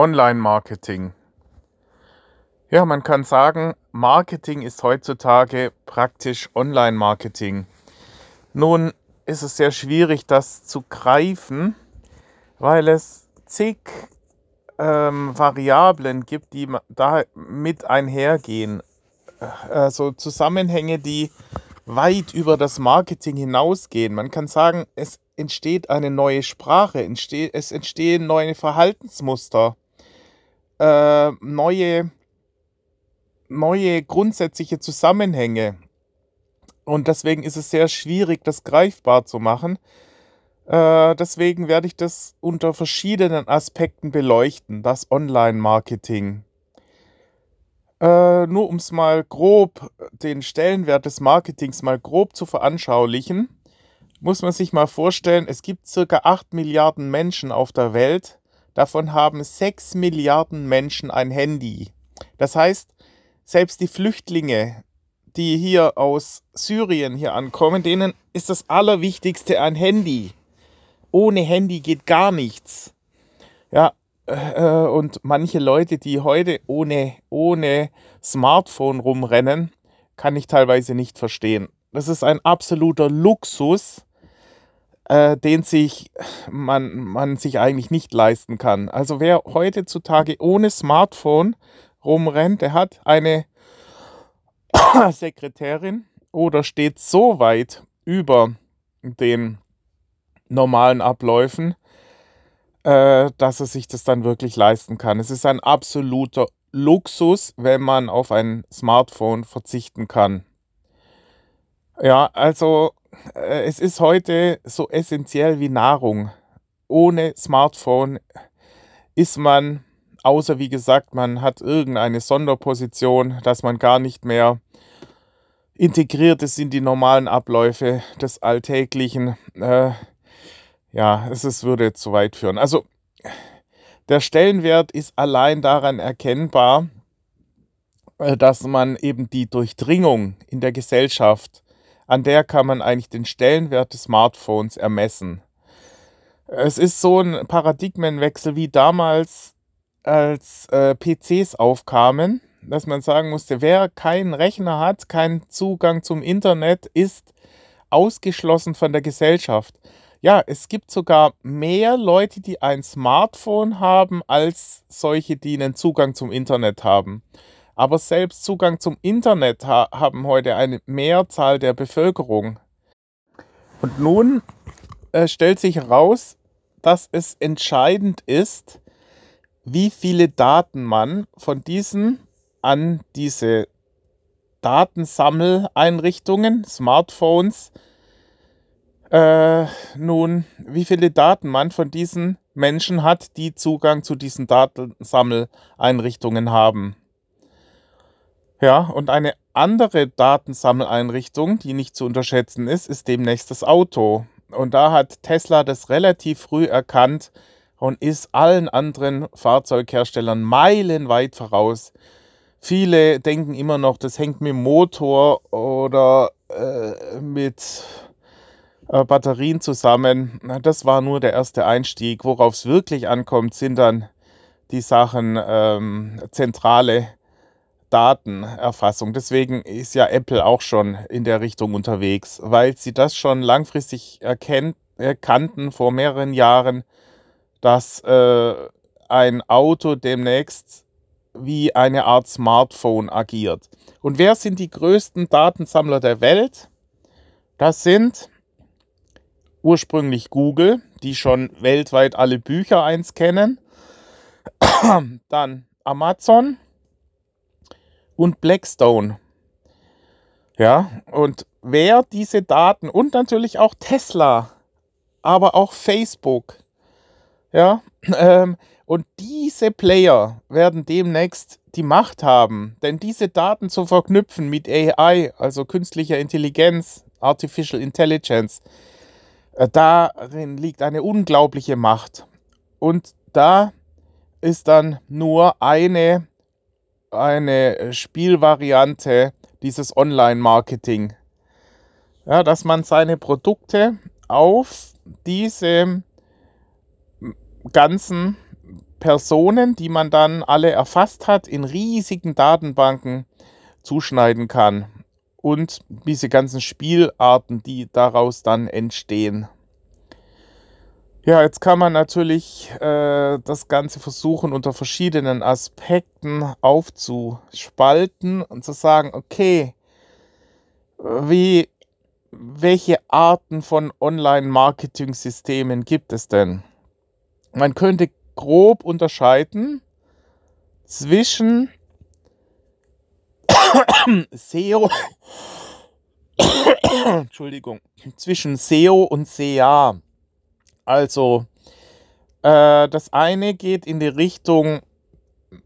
Online-Marketing. Ja, man kann sagen, Marketing ist heutzutage praktisch Online-Marketing. Nun ist es sehr schwierig, das zu greifen, weil es zig ähm, Variablen gibt, die da mit einhergehen. Also Zusammenhänge, die weit über das Marketing hinausgehen. Man kann sagen, es entsteht eine neue Sprache, es entstehen neue Verhaltensmuster, äh, neue, neue grundsätzliche Zusammenhänge. Und deswegen ist es sehr schwierig, das greifbar zu machen. Äh, deswegen werde ich das unter verschiedenen Aspekten beleuchten, das Online-Marketing. Äh, nur um es mal grob, den Stellenwert des Marketings mal grob zu veranschaulichen, muss man sich mal vorstellen, es gibt circa 8 Milliarden Menschen auf der Welt. Davon haben 6 Milliarden Menschen ein Handy. Das heißt, selbst die Flüchtlinge, die hier aus Syrien hier ankommen, denen ist das Allerwichtigste ein Handy. Ohne Handy geht gar nichts. Ja, äh, und manche Leute, die heute ohne, ohne Smartphone rumrennen, kann ich teilweise nicht verstehen. Das ist ein absoluter Luxus, äh, den sich man, man sich eigentlich nicht leisten kann. Also wer heutzutage ohne Smartphone rumrennt, der hat eine Sekretärin oder steht so weit über den normalen Abläufen, äh, dass er sich das dann wirklich leisten kann. Es ist ein absoluter Luxus, wenn man auf ein Smartphone verzichten kann. Ja, also es ist heute so essentiell wie Nahrung. Ohne Smartphone ist man, außer wie gesagt, man hat irgendeine Sonderposition, dass man gar nicht mehr integriert ist in die normalen Abläufe des Alltäglichen. Äh, ja, es ist, würde zu weit führen. Also der Stellenwert ist allein daran erkennbar, äh, dass man eben die Durchdringung in der Gesellschaft, an der kann man eigentlich den Stellenwert des Smartphones ermessen. Es ist so ein Paradigmenwechsel wie damals, als äh, PCs aufkamen, dass man sagen musste, wer keinen Rechner hat, keinen Zugang zum Internet, ist ausgeschlossen von der Gesellschaft. Ja, es gibt sogar mehr Leute, die ein Smartphone haben, als solche, die einen Zugang zum Internet haben. Aber selbst Zugang zum Internet ha haben heute eine Mehrzahl der Bevölkerung. Und nun äh, stellt sich heraus, dass es entscheidend ist, wie viele Daten man von diesen an diese Datensammeleinrichtungen, Smartphones, äh, nun, wie viele Daten man von diesen Menschen hat, die Zugang zu diesen Datensammeleinrichtungen haben. Ja, und eine andere Datensammeleinrichtung, die nicht zu unterschätzen ist, ist demnächst das Auto. Und da hat Tesla das relativ früh erkannt und ist allen anderen Fahrzeugherstellern meilenweit voraus. Viele denken immer noch, das hängt mit dem Motor oder äh, mit äh, Batterien zusammen. Das war nur der erste Einstieg. Worauf es wirklich ankommt, sind dann die Sachen ähm, zentrale Datenerfassung. Deswegen ist ja Apple auch schon in der Richtung unterwegs, weil sie das schon langfristig erkennt, erkannten vor mehreren Jahren, dass äh, ein Auto demnächst wie eine Art Smartphone agiert. Und wer sind die größten Datensammler der Welt? Das sind ursprünglich Google, die schon weltweit alle Bücher eins kennen. Dann Amazon und Blackstone. Ja, und wer diese Daten und natürlich auch Tesla, aber auch Facebook, ja, ähm, und diese Player werden demnächst die Macht haben, denn diese Daten zu verknüpfen mit AI, also künstlicher Intelligenz, Artificial Intelligence, äh, darin liegt eine unglaubliche Macht. Und da ist dann nur eine, eine Spielvariante dieses Online-Marketing. Ja, dass man seine Produkte auf diese ganzen Personen, die man dann alle erfasst hat, in riesigen Datenbanken zuschneiden kann. Und diese ganzen Spielarten, die daraus dann entstehen. Ja, jetzt kann man natürlich äh, das Ganze versuchen, unter verschiedenen Aspekten aufzuspalten und zu sagen, okay, wie, welche Arten von Online-Marketing-Systemen gibt es denn? Man könnte grob unterscheiden zwischen SEO, Entschuldigung, zwischen SEO und SEA. Also, äh, das eine geht in die Richtung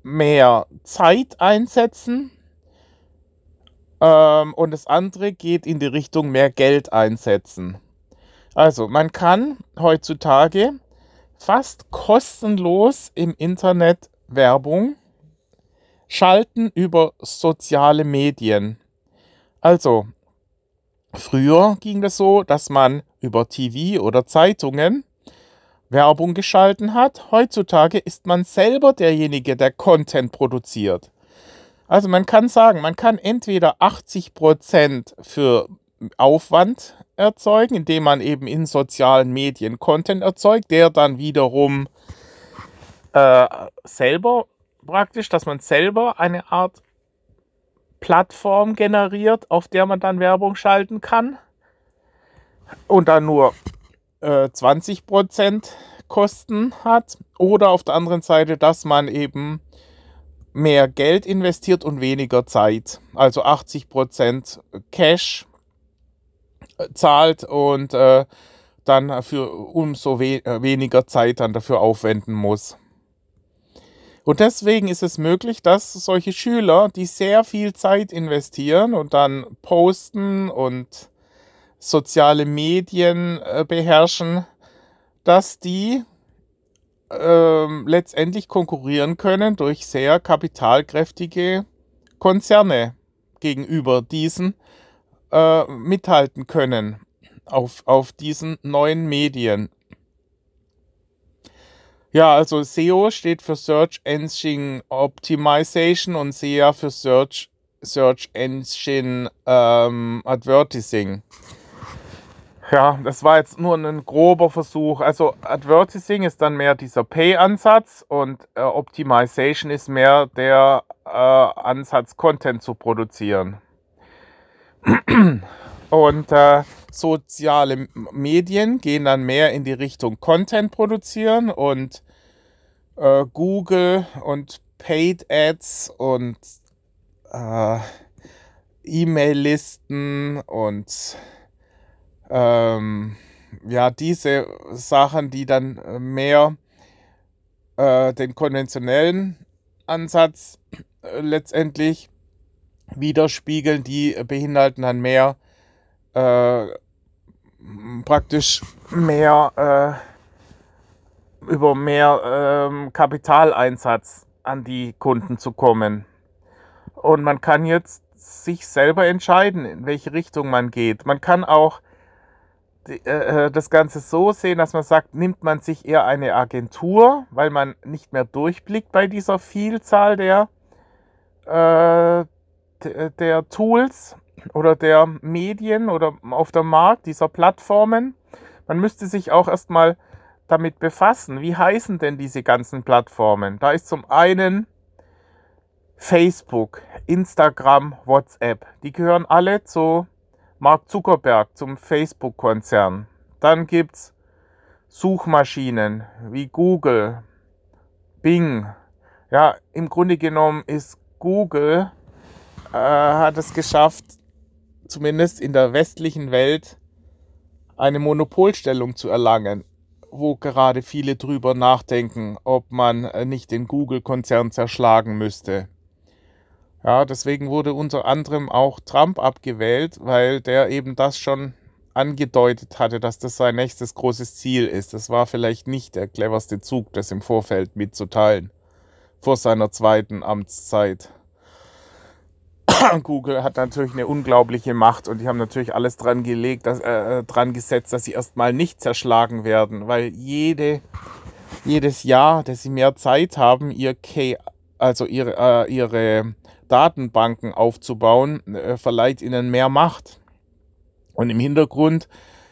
mehr Zeit einsetzen ähm, und das andere geht in die Richtung mehr Geld einsetzen. Also, man kann heutzutage fast kostenlos im Internet Werbung schalten über soziale Medien. Also, früher ging das so, dass man über TV oder Zeitungen Werbung geschalten hat. Heutzutage ist man selber derjenige, der Content produziert. Also man kann sagen, man kann entweder 80% für Aufwand erzeugen, indem man eben in sozialen Medien Content erzeugt, der dann wiederum äh, selber praktisch, dass man selber eine Art Plattform generiert, auf der man dann Werbung schalten kann und dann nur äh, 20% Kosten hat oder auf der anderen Seite, dass man eben mehr Geld investiert und weniger Zeit. Also 80% Cash äh, zahlt und äh, dann dafür umso we äh, weniger Zeit dann dafür aufwenden muss. Und deswegen ist es möglich, dass solche Schüler, die sehr viel Zeit investieren und dann posten und soziale Medien äh, beherrschen, dass die äh, letztendlich konkurrieren können durch sehr kapitalkräftige Konzerne gegenüber diesen äh, mithalten können auf, auf diesen neuen Medien. Ja, also SEO steht für Search Engine Optimization und SEA für Search, Search Engine ähm, Advertising. Ja, das war jetzt nur ein grober Versuch. Also Advertising ist dann mehr dieser Pay-Ansatz und äh, Optimization ist mehr der äh, Ansatz, Content zu produzieren. und äh, soziale Medien gehen dann mehr in die Richtung Content produzieren und äh, Google und Paid Ads und äh, E-Mail-Listen und ähm, ja, diese Sachen, die dann äh, mehr äh, den konventionellen Ansatz äh, letztendlich widerspiegeln, die beinhalten dann mehr äh, praktisch mehr äh, über mehr ähm, Kapitaleinsatz an die Kunden zu kommen. Und man kann jetzt sich selber entscheiden, in welche Richtung man geht. Man kann auch das Ganze so sehen, dass man sagt, nimmt man sich eher eine Agentur, weil man nicht mehr durchblickt bei dieser Vielzahl der, äh, der Tools oder der Medien oder auf dem Markt dieser Plattformen. Man müsste sich auch erstmal damit befassen, wie heißen denn diese ganzen Plattformen. Da ist zum einen Facebook, Instagram, WhatsApp. Die gehören alle zu Mark Zuckerberg zum Facebook-Konzern. Dann gibt es Suchmaschinen wie Google, Bing. Ja, im Grunde genommen ist Google, äh, hat es geschafft, zumindest in der westlichen Welt, eine Monopolstellung zu erlangen, wo gerade viele drüber nachdenken, ob man äh, nicht den Google-Konzern zerschlagen müsste. Ja, deswegen wurde unter anderem auch Trump abgewählt, weil der eben das schon angedeutet hatte, dass das sein nächstes großes Ziel ist. Das war vielleicht nicht der cleverste Zug, das im Vorfeld mitzuteilen, vor seiner zweiten Amtszeit. Google hat natürlich eine unglaubliche Macht und die haben natürlich alles dran gelegt, dass, äh, dran gesetzt, dass sie erstmal nicht zerschlagen werden, weil jede jedes Jahr, dass sie mehr Zeit haben, ihr K, also ihre, äh, ihre Datenbanken aufzubauen, äh, verleiht ihnen mehr Macht. Und im Hintergrund,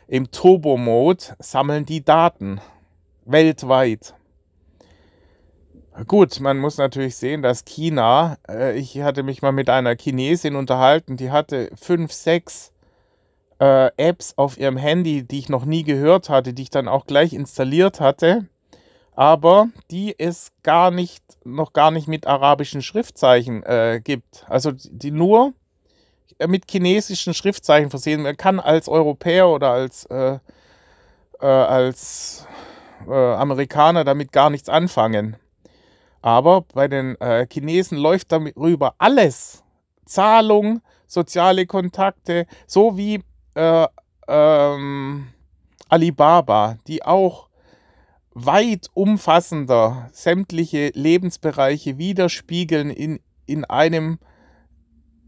im Turbo-Mode, sammeln die Daten weltweit. Gut, man muss natürlich sehen, dass China, äh, ich hatte mich mal mit einer Chinesin unterhalten, die hatte fünf, sechs äh, Apps auf ihrem Handy, die ich noch nie gehört hatte, die ich dann auch gleich installiert hatte, aber die es gar nicht, noch gar nicht mit arabischen Schriftzeichen äh, gibt. Also die nur äh, mit chinesischen Schriftzeichen versehen. Man kann als Europäer oder als, äh, äh, als äh, Amerikaner damit gar nichts anfangen. Aber bei den äh, Chinesen läuft darüber alles. Zahlung, soziale Kontakte, so wie äh, ähm, Alibaba, die auch weit umfassender sämtliche Lebensbereiche widerspiegeln in, in einem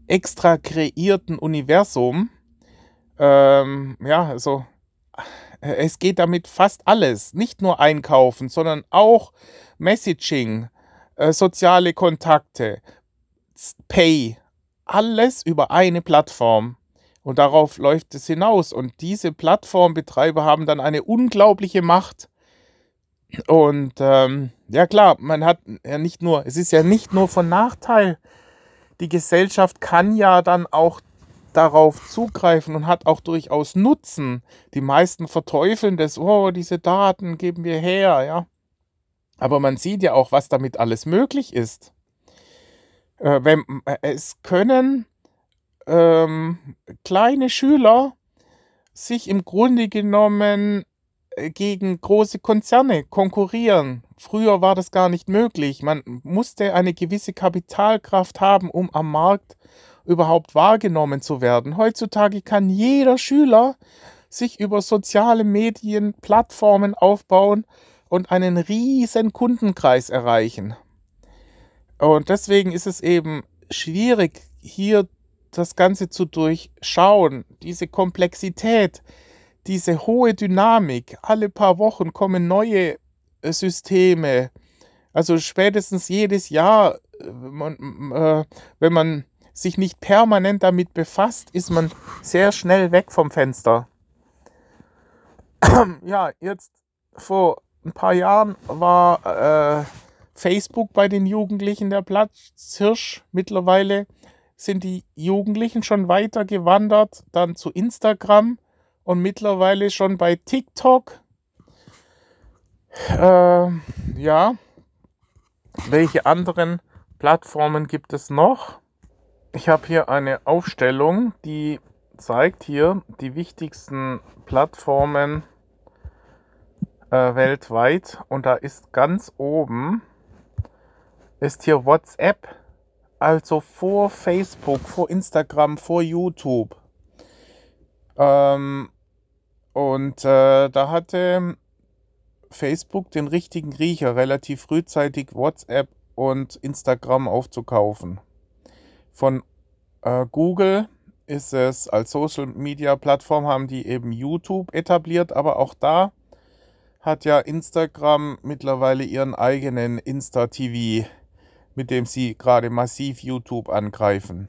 extra kreierten Universum. Ähm, ja, also es geht damit fast alles. Nicht nur einkaufen, sondern auch Messaging, äh, soziale Kontakte, Pay, alles über eine Plattform. Und darauf läuft es hinaus. Und diese Plattformbetreiber haben dann eine unglaubliche Macht. Und ähm, ja klar, man hat ja nicht nur, es ist ja nicht nur von Nachteil. Die Gesellschaft kann ja dann auch darauf zugreifen und hat auch durchaus Nutzen. Die meisten verteufeln das, oh, diese Daten geben wir her, ja. Aber man sieht ja auch, was damit alles möglich ist. Äh, wenn, äh, es können ähm, kleine Schüler sich im Grunde genommen gegen große Konzerne konkurrieren. Früher war das gar nicht möglich. Man musste eine gewisse Kapitalkraft haben, um am Markt überhaupt wahrgenommen zu werden. Heutzutage kann jeder Schüler sich über soziale Medien, Plattformen aufbauen und einen riesen Kundenkreis erreichen. Und deswegen ist es eben schwierig, hier das Ganze zu durchschauen, diese Komplexität, diese hohe Dynamik. Alle paar Wochen kommen neue äh, Systeme. Also spätestens jedes Jahr, äh, wenn man sich nicht permanent damit befasst, ist man sehr schnell weg vom Fenster. ja, jetzt vor ein paar Jahren war äh, Facebook bei den Jugendlichen der Platzhirsch. Mittlerweile sind die Jugendlichen schon weiter gewandert, dann zu Instagram und mittlerweile schon bei TikTok. Äh, ja, welche anderen Plattformen gibt es noch? Ich habe hier eine Aufstellung, die zeigt hier die wichtigsten Plattformen äh, weltweit und da ist ganz oben ist hier WhatsApp, also vor Facebook, vor Instagram, vor YouTube. Ähm, und äh, da hatte Facebook den richtigen Riecher, relativ frühzeitig WhatsApp und Instagram aufzukaufen. Von äh, Google ist es als Social Media Plattform, haben die eben YouTube etabliert, aber auch da hat ja Instagram mittlerweile ihren eigenen Insta-TV, mit dem sie gerade massiv YouTube angreifen.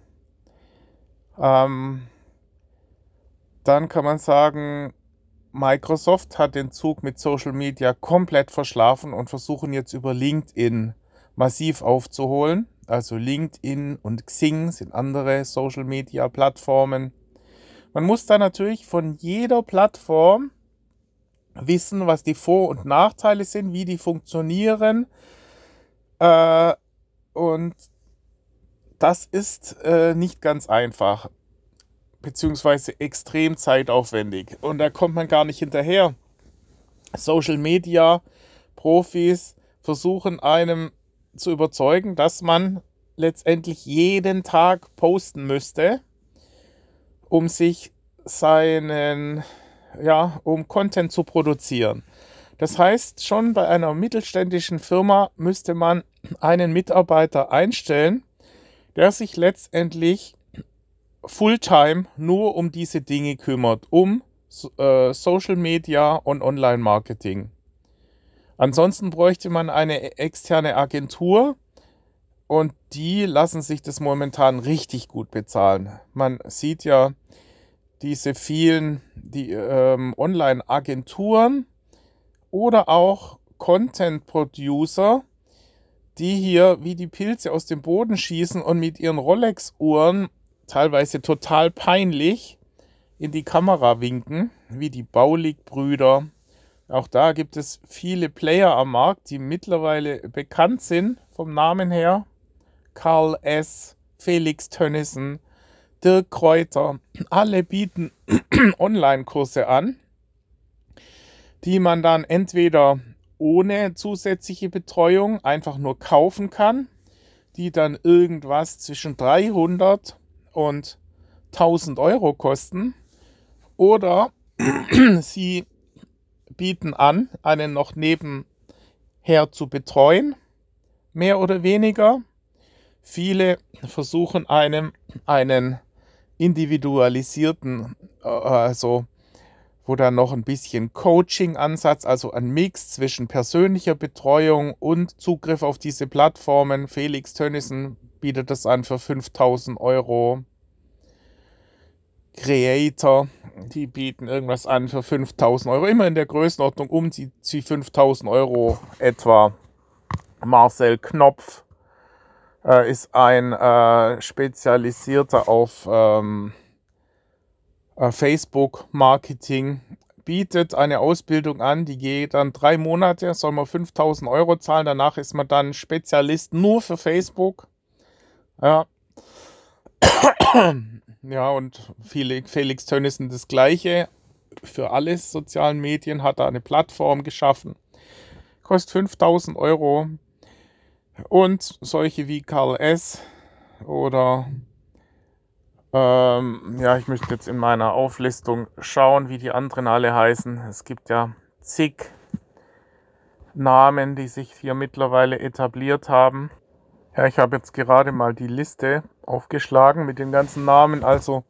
Ähm, dann kann man sagen, Microsoft hat den Zug mit Social Media komplett verschlafen und versuchen jetzt über LinkedIn massiv aufzuholen. Also LinkedIn und Xing sind andere Social Media Plattformen. Man muss da natürlich von jeder Plattform wissen, was die Vor- und Nachteile sind, wie die funktionieren. Äh, und das ist äh, nicht ganz einfach, beziehungsweise extrem zeitaufwendig. Und da kommt man gar nicht hinterher. Social Media Profis versuchen einem zu überzeugen, dass man letztendlich jeden Tag posten müsste, um sich seinen ja, um Content zu produzieren. Das heißt, schon bei einer mittelständischen Firma müsste man einen Mitarbeiter einstellen, der sich letztendlich Fulltime nur um diese Dinge kümmert, um äh, Social Media und Online-Marketing. Ansonsten bräuchte man eine externe Agentur und die lassen sich das momentan richtig gut bezahlen. Man sieht ja diese vielen die, ähm, Online-Agenturen oder auch Content-Producer, die hier wie die Pilze aus dem Boden schießen und mit ihren Rolex-Uhren teilweise total peinlich in die Kamera winken, wie die Baulig-Brüder. Auch da gibt es viele Player am Markt, die mittlerweile bekannt sind vom Namen her. Karl S., Felix Tönnissen, Dirk Kräuter, alle bieten Online-Kurse an, die man dann entweder ohne zusätzliche Betreuung einfach nur kaufen kann, die dann irgendwas zwischen 300 und 1000 Euro kosten. Oder sie bieten an, einen noch nebenher zu betreuen, mehr oder weniger. Viele versuchen einem einen individualisierten, äh, also wo dann noch ein bisschen Coaching-Ansatz, also ein Mix zwischen persönlicher Betreuung und Zugriff auf diese Plattformen. Felix Tönnissen bietet das an für 5000 Euro. Creator, die bieten irgendwas an für 5000 Euro, immer in der Größenordnung um die 5000 Euro etwa. Marcel Knopf äh, ist ein äh, spezialisierter auf ähm, äh, Facebook-Marketing, bietet eine Ausbildung an, die geht dann drei Monate, soll man 5000 Euro zahlen, danach ist man dann Spezialist nur für Facebook. Ja. Ja, und Felix Tönnissen das Gleiche für alle sozialen Medien, hat da eine Plattform geschaffen. Kostet 5000 Euro. Und solche wie Karl S. oder ähm, ja, ich müsste jetzt in meiner Auflistung schauen, wie die anderen alle heißen. Es gibt ja zig Namen, die sich hier mittlerweile etabliert haben. Ja, ich habe jetzt gerade mal die Liste aufgeschlagen mit den ganzen Namen. Also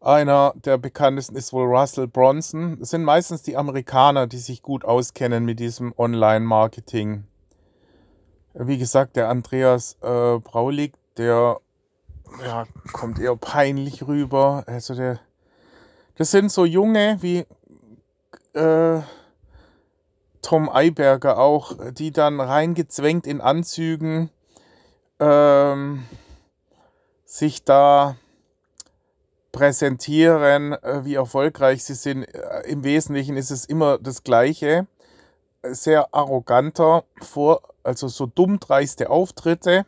einer der bekanntesten ist wohl Russell Bronson. Es sind meistens die Amerikaner, die sich gut auskennen mit diesem Online-Marketing. Wie gesagt, der Andreas äh, Braulig, der ja, kommt eher peinlich rüber. Also der, das sind so junge wie äh, Tom Eiberger auch, die dann reingezwängt in Anzügen ähm, sich da präsentieren, äh, wie erfolgreich sie sind. Äh, Im Wesentlichen ist es immer das Gleiche. Sehr arroganter, vor, also so dummdreiste Auftritte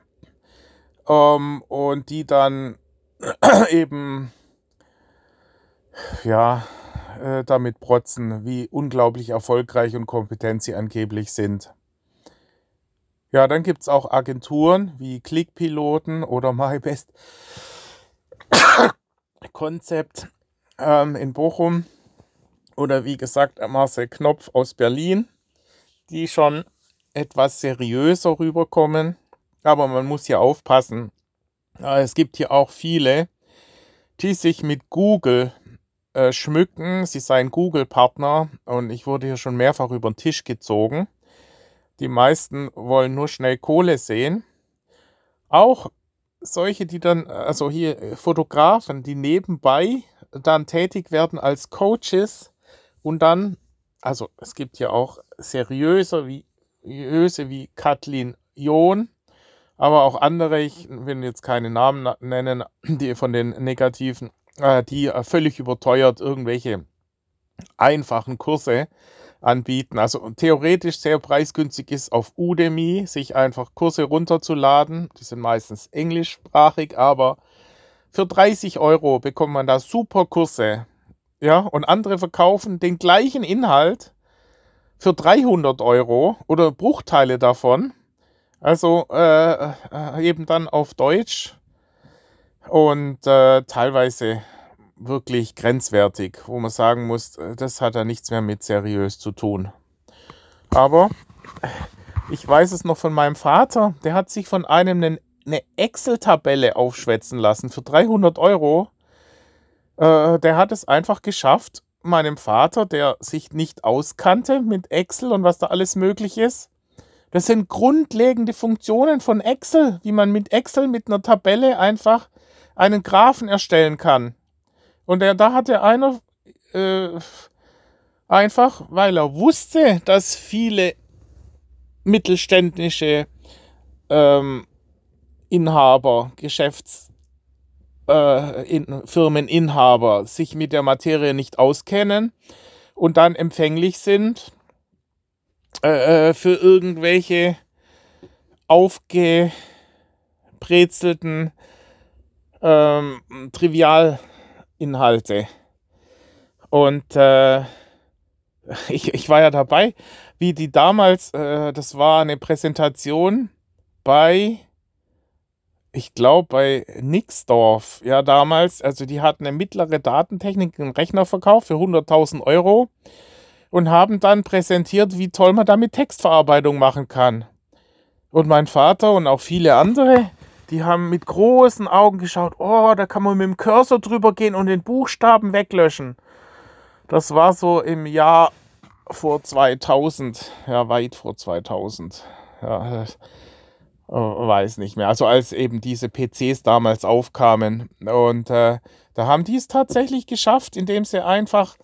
ähm, und die dann eben ja äh, damit protzen, wie unglaublich erfolgreich und kompetent sie angeblich sind. Ja, dann gibt es auch Agenturen wie Clickpiloten oder MyBest Concept ähm, in Bochum oder wie gesagt Marcel Knopf aus Berlin, die schon etwas seriöser rüberkommen. Aber man muss hier aufpassen. Es gibt hier auch viele, die sich mit Google äh, schmücken. Sie seien Google-Partner und ich wurde hier schon mehrfach über den Tisch gezogen. Die meisten wollen nur schnell Kohle sehen. Auch solche, die dann, also hier äh, Fotografen, die nebenbei dann tätig werden als Coaches und dann, also es gibt ja auch seriöse wie, wie Kathleen John, aber auch andere, ich will jetzt keine Namen nennen, die von den negativen, äh, die äh, völlig überteuert irgendwelche einfachen Kurse anbieten. Also theoretisch sehr preisgünstig ist auf Udemy, sich einfach Kurse runterzuladen. Die sind meistens englischsprachig, aber für 30 Euro bekommt man da super Kurse. Ja, und andere verkaufen den gleichen Inhalt für 300 Euro oder Bruchteile davon. Also äh, äh, eben dann auf Deutsch und äh, teilweise wirklich grenzwertig, wo man sagen muss, äh, das hat ja nichts mehr mit seriös zu tun. Aber ich weiß es noch von meinem Vater, der hat sich von einem eine Excel-Tabelle aufschwätzen lassen für 300 Euro. Äh, der hat es einfach geschafft, meinem Vater, der sich nicht auskannte mit Excel und was da alles möglich ist. Das sind grundlegende Funktionen von Excel, wie man mit Excel mit einer Tabelle einfach einen Graphen erstellen kann. Und der, da hatte einer äh, einfach, weil er wusste, dass viele mittelständische ähm, Inhaber, Geschäfts, äh, in, Firmeninhaber sich mit der Materie nicht auskennen und dann empfänglich sind äh, äh für irgendwelche aufgebrezelten ähm, Trivialinhalte. Und äh, ich, ich war ja dabei, wie die damals, äh, das war eine Präsentation bei ich glaube, bei Nixdorf, ja, damals, also die hatten eine mittlere Datentechnik, einen Rechner verkauft für 100.000 Euro und haben dann präsentiert, wie toll man damit Textverarbeitung machen kann. Und mein Vater und auch viele andere, die haben mit großen Augen geschaut, oh, da kann man mit dem Cursor drüber gehen und den Buchstaben weglöschen. Das war so im Jahr vor 2000, ja, weit vor 2000. Ja, äh, weiß nicht mehr. Also als eben diese PCs damals aufkamen. Und äh, da haben die es tatsächlich geschafft, indem sie einfach,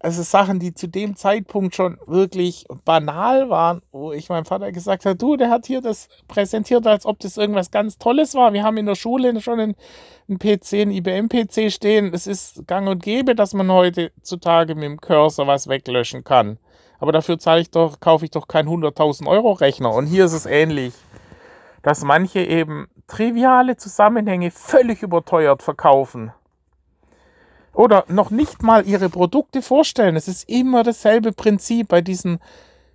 also Sachen, die zu dem Zeitpunkt schon wirklich banal waren, wo ich meinem Vater gesagt habe, du, der hat hier das präsentiert, als ob das irgendwas ganz Tolles war. Wir haben in der Schule schon einen, einen PC, einen IBM-PC stehen. Es ist gang und gäbe, dass man heutzutage mit dem Cursor was weglöschen kann. Aber dafür zahle ich doch, kaufe ich doch keinen 100.000 Euro Rechner. Und hier ist es ähnlich dass manche eben triviale Zusammenhänge völlig überteuert verkaufen. Oder noch nicht mal ihre Produkte vorstellen. Es ist immer dasselbe Prinzip bei diesen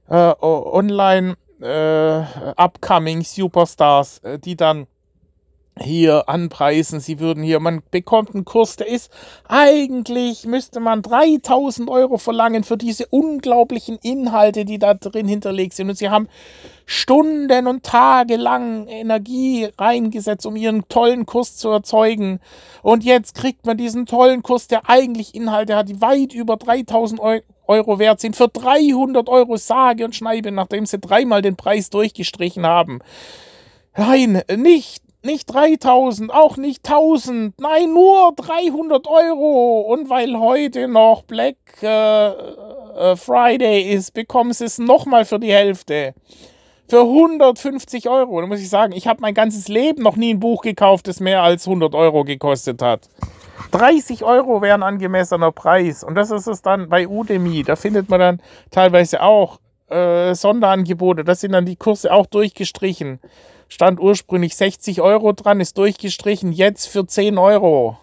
äh, Online äh, äh, die dann hier anpreisen, sie würden hier, man bekommt einen Kurs, der ist, eigentlich müsste man 3000 Euro verlangen für diese unglaublichen Inhalte, die da drin hinterlegt sind. Und sie haben Stunden und Tage lang Energie reingesetzt, um ihren tollen Kurs zu erzeugen. Und jetzt kriegt man diesen tollen Kurs, der eigentlich Inhalte hat, die weit über 3000 Euro wert sind, für 300 Euro sage und schneide, nachdem sie dreimal den Preis durchgestrichen haben. Nein, nicht nicht 3000, auch nicht 1000, nein, nur 300 Euro. Und weil heute noch Black äh, äh, Friday ist, bekommen sie es nochmal für die Hälfte. Für 150 Euro. Da muss ich sagen, ich habe mein ganzes Leben noch nie ein Buch gekauft, das mehr als 100 Euro gekostet hat. 30 Euro wäre ein angemessener Preis. Und das ist es dann bei Udemy. Da findet man dann teilweise auch äh, Sonderangebote. Da sind dann die Kurse auch durchgestrichen. Stand ursprünglich 60 Euro dran, ist durchgestrichen, jetzt für 10 Euro.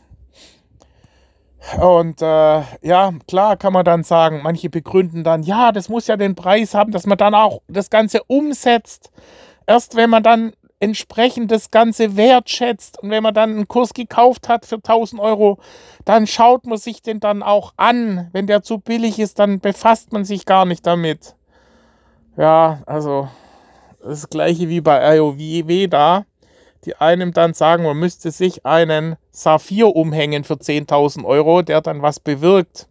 Und äh, ja, klar kann man dann sagen, manche begründen dann, ja, das muss ja den Preis haben, dass man dann auch das Ganze umsetzt. Erst wenn man dann entsprechend das Ganze wertschätzt und wenn man dann einen Kurs gekauft hat für 1000 Euro, dann schaut man sich den dann auch an. Wenn der zu billig ist, dann befasst man sich gar nicht damit. Ja, also das gleiche wie bei IOW da. Die einem dann sagen, man müsste sich einen Saphir umhängen für 10.000 Euro, der dann was bewirkt.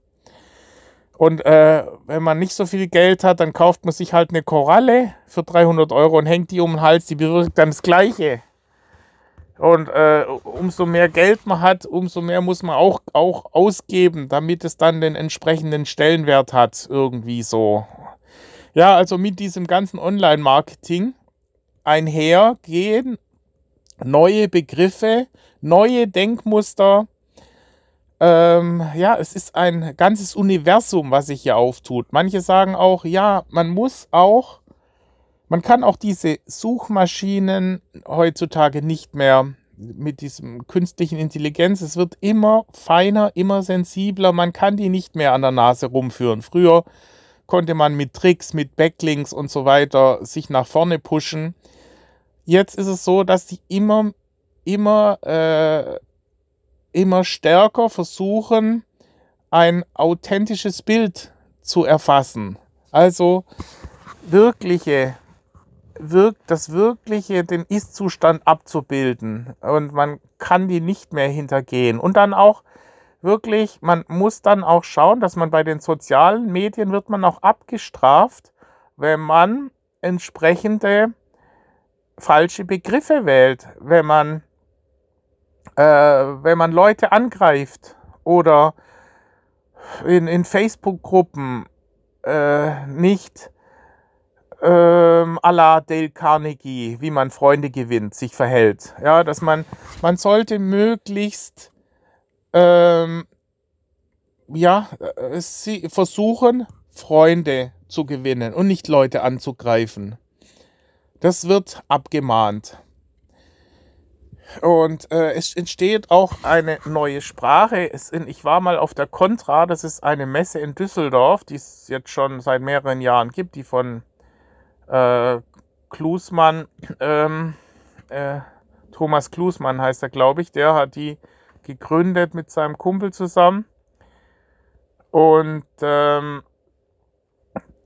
Und äh, wenn man nicht so viel Geld hat, dann kauft man sich halt eine Koralle für 300 Euro und hängt die um den Hals, die bewirkt dann das Gleiche. Und äh, umso mehr Geld man hat, umso mehr muss man auch, auch ausgeben, damit es dann den entsprechenden Stellenwert hat, irgendwie so. Ja, also mit diesem ganzen Online-Marketing einhergehen neue Begriffe, neue Denkmuster. Ähm, ja, es ist ein ganzes Universum, was sich hier auftut. Manche sagen auch, ja, man muss auch, man kann auch diese Suchmaschinen heutzutage nicht mehr mit diesem künstlichen Intelligenz, es wird immer feiner, immer sensibler, man kann die nicht mehr an der Nase rumführen. Früher konnte man mit Tricks, mit Backlinks und so weiter sich nach vorne pushen. Jetzt ist es so, dass die immer, immer, äh, immer stärker versuchen, ein authentisches Bild zu erfassen. Also wirkliche, wirk, das wirkliche, den Ist-Zustand abzubilden. Und man kann die nicht mehr hintergehen. Und dann auch wirklich, man muss dann auch schauen, dass man bei den sozialen Medien wird man auch abgestraft, wenn man entsprechende falsche Begriffe wählt, wenn man, äh, wenn man Leute angreift oder in, in Facebook-Gruppen äh, nicht ähm, à la Dale Carnegie, wie man Freunde gewinnt, sich verhält. Ja, dass man, man sollte möglichst ähm, ja, äh, sie versuchen, Freunde zu gewinnen und nicht Leute anzugreifen. Das wird abgemahnt. Und äh, es entsteht auch eine neue Sprache. Es, ich war mal auf der Contra, das ist eine Messe in Düsseldorf, die es jetzt schon seit mehreren Jahren gibt, die von äh, Klusmann, ähm, äh, Thomas Klusmann heißt er, glaube ich, der hat die gegründet mit seinem Kumpel zusammen. Und ähm,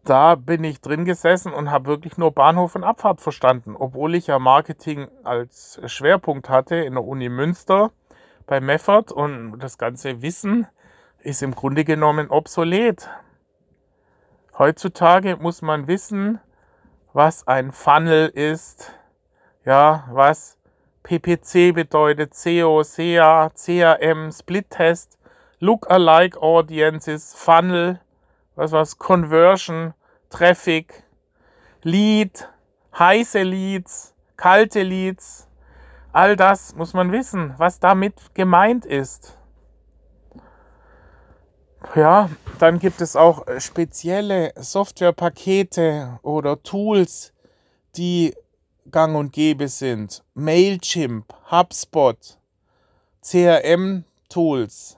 da bin ich drin gesessen und habe wirklich nur Bahnhof und Abfahrt verstanden, obwohl ich ja Marketing als Schwerpunkt hatte in der Uni Münster bei Meffert und das ganze Wissen ist im Grunde genommen obsolet. Heutzutage muss man wissen, was ein Funnel ist, ja, was PPC bedeutet, SEO, SEA, CRM, Split Test, Lookalike Audiences, Funnel, was was, Conversion, Traffic, Lead, heiße Leads, kalte Leads, all das muss man wissen, was damit gemeint ist. Ja, dann gibt es auch spezielle Softwarepakete oder Tools, die gang und gäbe sind. Mailchimp, HubSpot, CRM-Tools.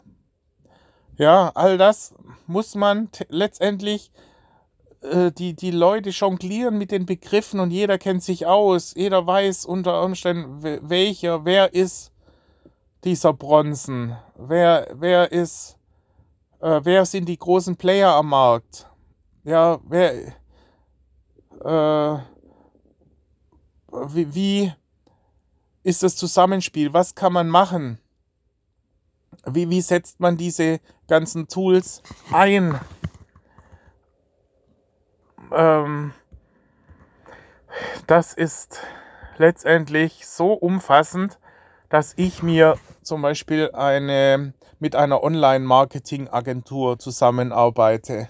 Ja, all das muss man letztendlich, äh, die, die Leute jonglieren mit den Begriffen und jeder kennt sich aus. Jeder weiß unter Umständen, welcher, wer ist dieser Bronzen, wer, wer ist äh, wer sind die großen Player am Markt? Ja, wer, äh, wie, wie ist das Zusammenspiel? Was kann man machen? Wie, wie setzt man diese ganzen Tools ein? Ähm, das ist letztendlich so umfassend, dass ich mir zum Beispiel eine, mit einer Online-Marketing-Agentur zusammenarbeite,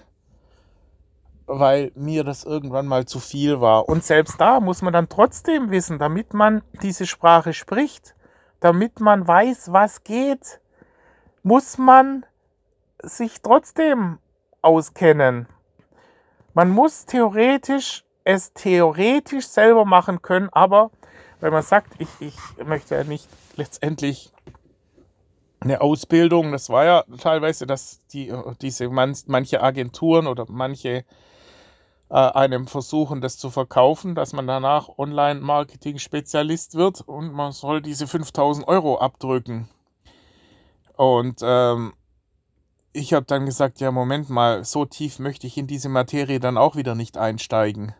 weil mir das irgendwann mal zu viel war. Und selbst da muss man dann trotzdem wissen, damit man diese Sprache spricht, damit man weiß, was geht, muss man sich trotzdem auskennen. Man muss theoretisch es theoretisch selber machen können, aber wenn man sagt, ich, ich möchte ja nicht letztendlich eine Ausbildung, das war ja teilweise, dass die, diese man, manche Agenturen oder manche einem versuchen, das zu verkaufen, dass man danach Online-Marketing-Spezialist wird und man soll diese 5000 Euro abdrücken. Und ähm, ich habe dann gesagt, ja, Moment mal, so tief möchte ich in diese Materie dann auch wieder nicht einsteigen.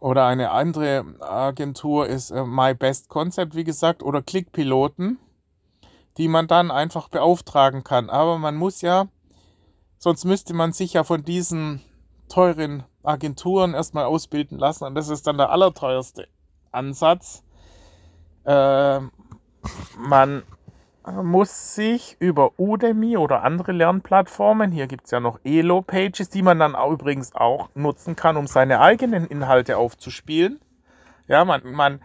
Oder eine andere Agentur ist äh, My Best Concept, wie gesagt, oder Klickpiloten, die man dann einfach beauftragen kann. Aber man muss ja, sonst müsste man sich ja von diesen teuren Agenturen erstmal ausbilden lassen. Und das ist dann der allerteuerste Ansatz. Äh, man muss sich über Udemy oder andere Lernplattformen, hier gibt es ja noch Elo-Pages, die man dann auch übrigens auch nutzen kann, um seine eigenen Inhalte aufzuspielen. Ja, man, man,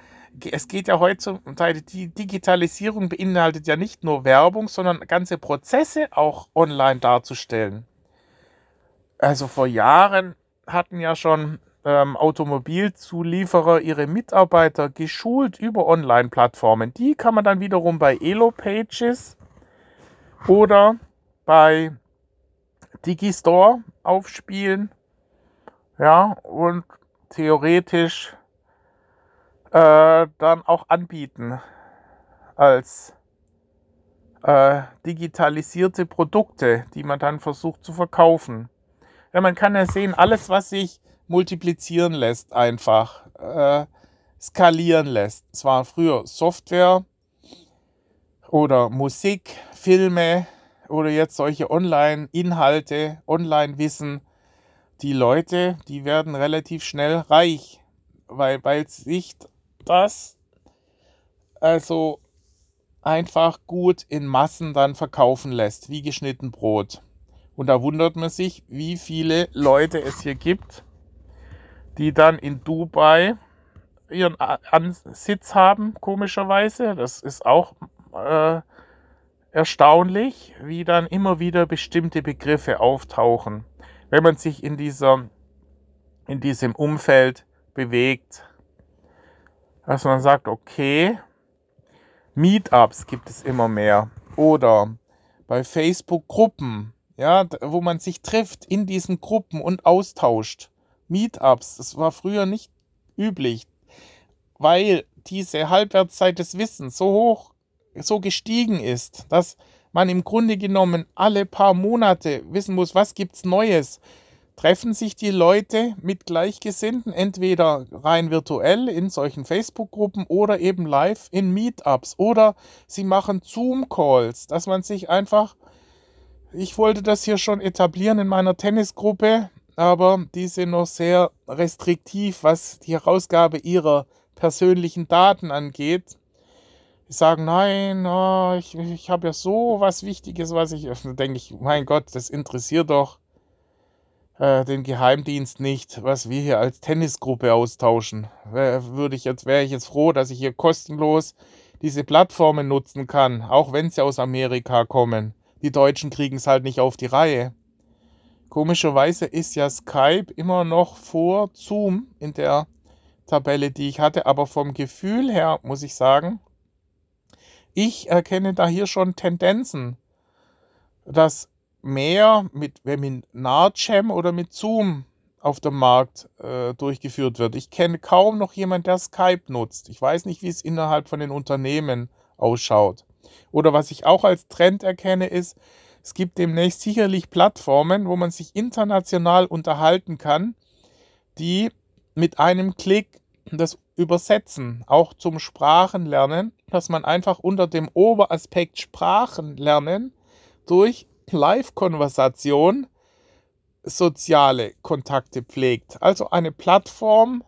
es geht ja heutzutage, die Digitalisierung beinhaltet ja nicht nur Werbung, sondern ganze Prozesse auch online darzustellen. Also vor Jahren hatten ja schon ähm, Automobilzulieferer ihre Mitarbeiter geschult über Online-Plattformen. Die kann man dann wiederum bei Elo-Pages oder bei Digistore aufspielen. Ja, und theoretisch äh, dann auch anbieten als äh, digitalisierte Produkte, die man dann versucht zu verkaufen. Ja, man kann ja sehen, alles, was sich multiplizieren lässt, einfach äh, skalieren lässt. Es war früher Software oder Musik, Filme oder jetzt solche Online-Inhalte, Online-Wissen, die Leute, die werden relativ schnell reich, weil, weil sich das also einfach gut in Massen dann verkaufen lässt, wie geschnitten Brot. Und da wundert man sich, wie viele Leute es hier gibt, die dann in Dubai ihren Sitz haben, komischerweise. Das ist auch äh, erstaunlich, wie dann immer wieder bestimmte Begriffe auftauchen, wenn man sich in, dieser, in diesem Umfeld bewegt. Dass man sagt, okay, Meetups gibt es immer mehr. Oder bei Facebook-Gruppen, ja, wo man sich trifft in diesen Gruppen und austauscht. Meetups, das war früher nicht üblich, weil diese Halbwertszeit des Wissens so hoch, so gestiegen ist, dass man im Grunde genommen alle paar Monate wissen muss, was gibt's Neues, treffen sich die Leute mit Gleichgesinnten entweder rein virtuell in solchen Facebook-Gruppen oder eben live in Meetups oder sie machen Zoom-Calls, dass man sich einfach, ich wollte das hier schon etablieren in meiner Tennisgruppe, aber die sind noch sehr restriktiv, was die Herausgabe ihrer persönlichen Daten angeht. Die sagen, nein, oh, ich, ich habe ja so was Wichtiges, was ich, da denke ich, mein Gott, das interessiert doch äh, den Geheimdienst nicht, was wir hier als Tennisgruppe austauschen. Würde ich jetzt, wäre ich jetzt froh, dass ich hier kostenlos diese Plattformen nutzen kann, auch wenn sie aus Amerika kommen. Die Deutschen kriegen es halt nicht auf die Reihe. Komischerweise ist ja Skype immer noch vor Zoom in der Tabelle, die ich hatte, aber vom Gefühl her muss ich sagen, ich erkenne da hier schon Tendenzen, dass mehr mit Webinar-Jam oder mit Zoom auf dem Markt äh, durchgeführt wird. Ich kenne kaum noch jemanden, der Skype nutzt. Ich weiß nicht, wie es innerhalb von den Unternehmen ausschaut. Oder was ich auch als Trend erkenne, ist, es gibt demnächst sicherlich Plattformen, wo man sich international unterhalten kann, die mit einem Klick das Übersetzen, auch zum Sprachenlernen, dass man einfach unter dem Oberaspekt Sprachenlernen durch Live-Konversation soziale Kontakte pflegt. Also eine Plattform,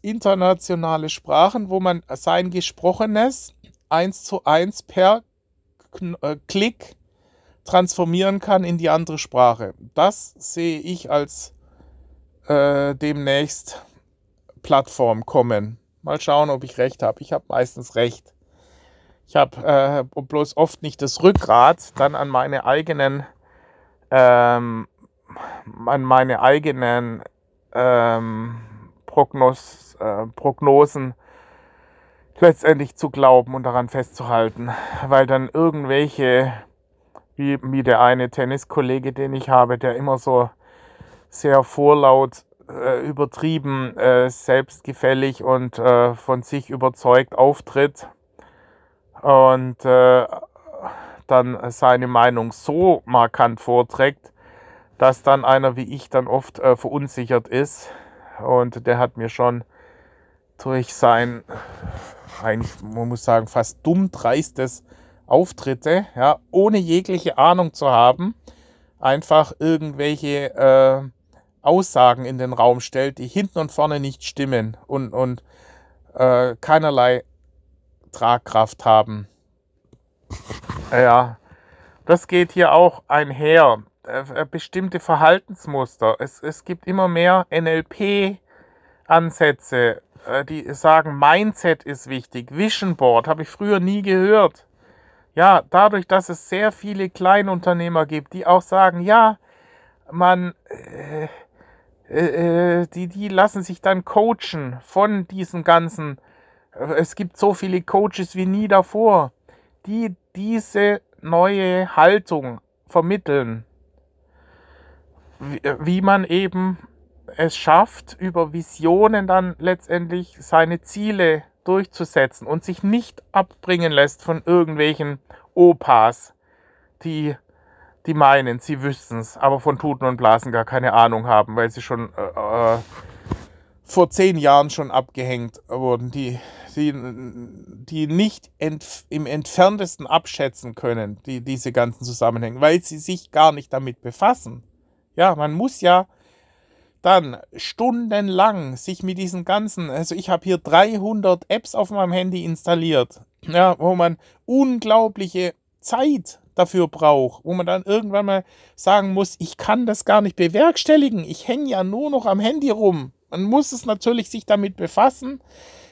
internationale Sprachen, wo man sein Gesprochenes eins zu eins per äh, Klick transformieren kann in die andere Sprache. Das sehe ich als äh, demnächst Plattform kommen. Mal schauen, ob ich recht habe. Ich habe meistens recht. Ich habe äh, bloß oft nicht das Rückgrat, dann an meine eigenen, ähm, an meine eigenen ähm, Prognos, äh, Prognosen letztendlich zu glauben und daran festzuhalten, weil dann irgendwelche, wie, wie der eine Tenniskollege, den ich habe, der immer so sehr vorlaut, äh, übertrieben, äh, selbstgefällig und äh, von sich überzeugt auftritt, und äh, dann seine Meinung so markant vorträgt, dass dann einer wie ich dann oft äh, verunsichert ist. Und der hat mir schon durch sein, eigentlich, man muss sagen, fast dumm dreistes Auftritte, ja, ohne jegliche Ahnung zu haben, einfach irgendwelche äh, Aussagen in den Raum stellt, die hinten und vorne nicht stimmen und, und äh, keinerlei Tragkraft haben. Ja, das geht hier auch einher. Äh, bestimmte Verhaltensmuster. Es, es gibt immer mehr NLP-Ansätze, die sagen, Mindset ist wichtig. Vision Board habe ich früher nie gehört. Ja, dadurch, dass es sehr viele Kleinunternehmer gibt, die auch sagen, ja, man, äh, äh, die, die lassen sich dann coachen von diesen ganzen es gibt so viele Coaches wie nie davor, die diese neue Haltung vermitteln, wie man eben es schafft, über Visionen dann letztendlich seine Ziele durchzusetzen und sich nicht abbringen lässt von irgendwelchen Opas, die, die meinen, sie wüssten es, aber von Tuten und Blasen gar keine Ahnung haben, weil sie schon äh, äh vor zehn Jahren schon abgehängt wurden, die, die, die nicht ent, im entferntesten abschätzen können, die, diese ganzen Zusammenhänge, weil sie sich gar nicht damit befassen. Ja, man muss ja dann stundenlang sich mit diesen ganzen, also ich habe hier 300 Apps auf meinem Handy installiert, ja, wo man unglaubliche Zeit dafür braucht, wo man dann irgendwann mal sagen muss, ich kann das gar nicht bewerkstelligen, ich hänge ja nur noch am Handy rum. Man muss es natürlich sich damit befassen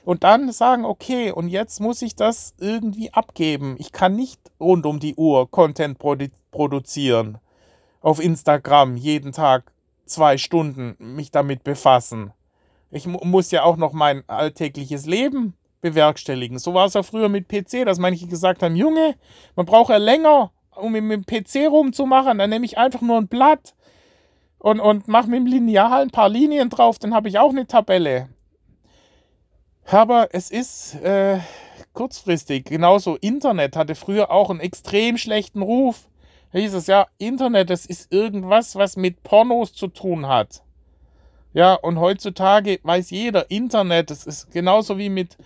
und dann sagen, okay, und jetzt muss ich das irgendwie abgeben. Ich kann nicht rund um die Uhr Content produ produzieren. Auf Instagram jeden Tag zwei Stunden mich damit befassen. Ich mu muss ja auch noch mein alltägliches Leben bewerkstelligen. So war es ja früher mit PC, dass manche gesagt haben, Junge, man braucht ja länger, um mit dem PC rumzumachen. Dann nehme ich einfach nur ein Blatt und, und mache mit dem Lineal ein paar Linien drauf, dann habe ich auch eine Tabelle. Aber es ist äh, kurzfristig. Genauso Internet hatte früher auch einen extrem schlechten Ruf. Da hieß es ja, Internet, das ist irgendwas, was mit Pornos zu tun hat. Ja, und heutzutage weiß jeder, Internet, das ist genauso wie mit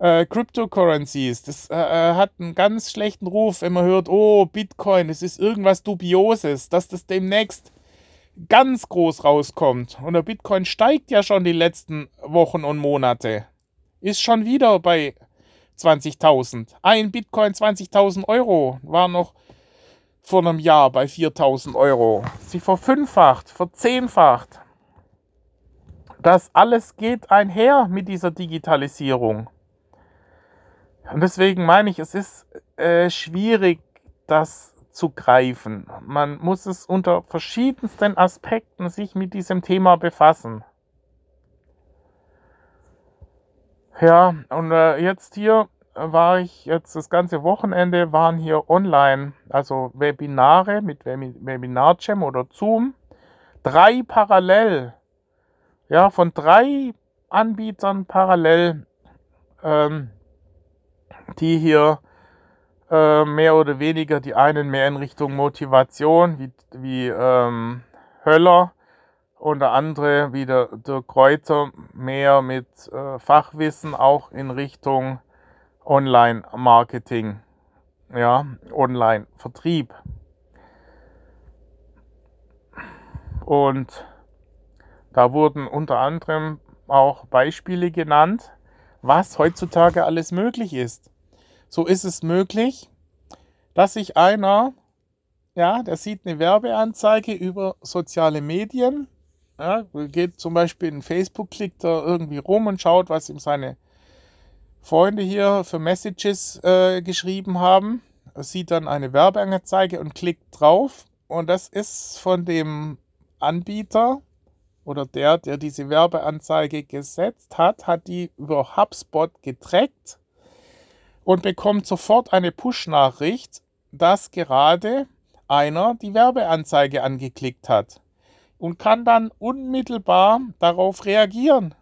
äh, Cryptocurrencies. Das äh, äh hat einen ganz schlechten Ruf, wenn man hört, oh, Bitcoin, es ist irgendwas Dubioses, dass das demnächst ganz groß rauskommt. Und der Bitcoin steigt ja schon die letzten Wochen und Monate. Ist schon wieder bei 20.000. Ein Bitcoin 20.000 Euro war noch vor einem Jahr bei 4.000 Euro. Sie verfünffacht, verzehnfacht. Das alles geht einher mit dieser Digitalisierung. Und deswegen meine ich, es ist äh, schwierig, das zu greifen. Man muss es unter verschiedensten Aspekten sich mit diesem Thema befassen. Ja, und äh, jetzt hier war ich jetzt das ganze Wochenende waren hier online, also Webinare mit Webinarcam oder Zoom, drei parallel, ja, von drei Anbietern parallel, ähm, die hier äh, mehr oder weniger die einen mehr in Richtung Motivation, wie, wie ähm, Höller und der andere, wie der, Kräuter, mehr mit äh, Fachwissen auch in Richtung Online-Marketing, ja, Online-Vertrieb. Und da wurden unter anderem auch Beispiele genannt, was heutzutage alles möglich ist so ist es möglich, dass sich einer, ja, der sieht eine Werbeanzeige über soziale Medien, ja, geht zum Beispiel in Facebook, klickt er irgendwie rum und schaut, was ihm seine Freunde hier für Messages äh, geschrieben haben, sieht dann eine Werbeanzeige und klickt drauf und das ist von dem Anbieter oder der, der diese Werbeanzeige gesetzt hat, hat die über HubSpot getrackt und bekommt sofort eine Push-Nachricht, dass gerade einer die Werbeanzeige angeklickt hat und kann dann unmittelbar darauf reagieren.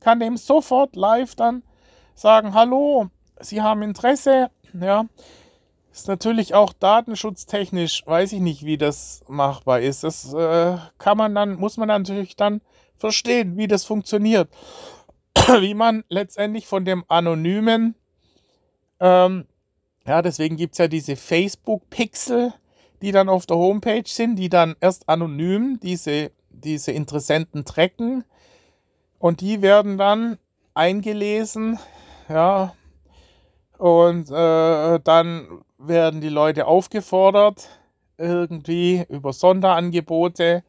Kann dem sofort live dann sagen, hallo, Sie haben Interesse, ja. Ist natürlich auch datenschutztechnisch, weiß ich nicht, wie das machbar ist. Das äh, kann man dann, muss man natürlich dann verstehen, wie das funktioniert. wie man letztendlich von dem anonymen ähm, ja, deswegen gibt es ja diese Facebook-Pixel, die dann auf der Homepage sind, die dann erst anonym diese, diese Interessenten tracken. Und die werden dann eingelesen, ja, und äh, dann werden die Leute aufgefordert, irgendwie über Sonderangebote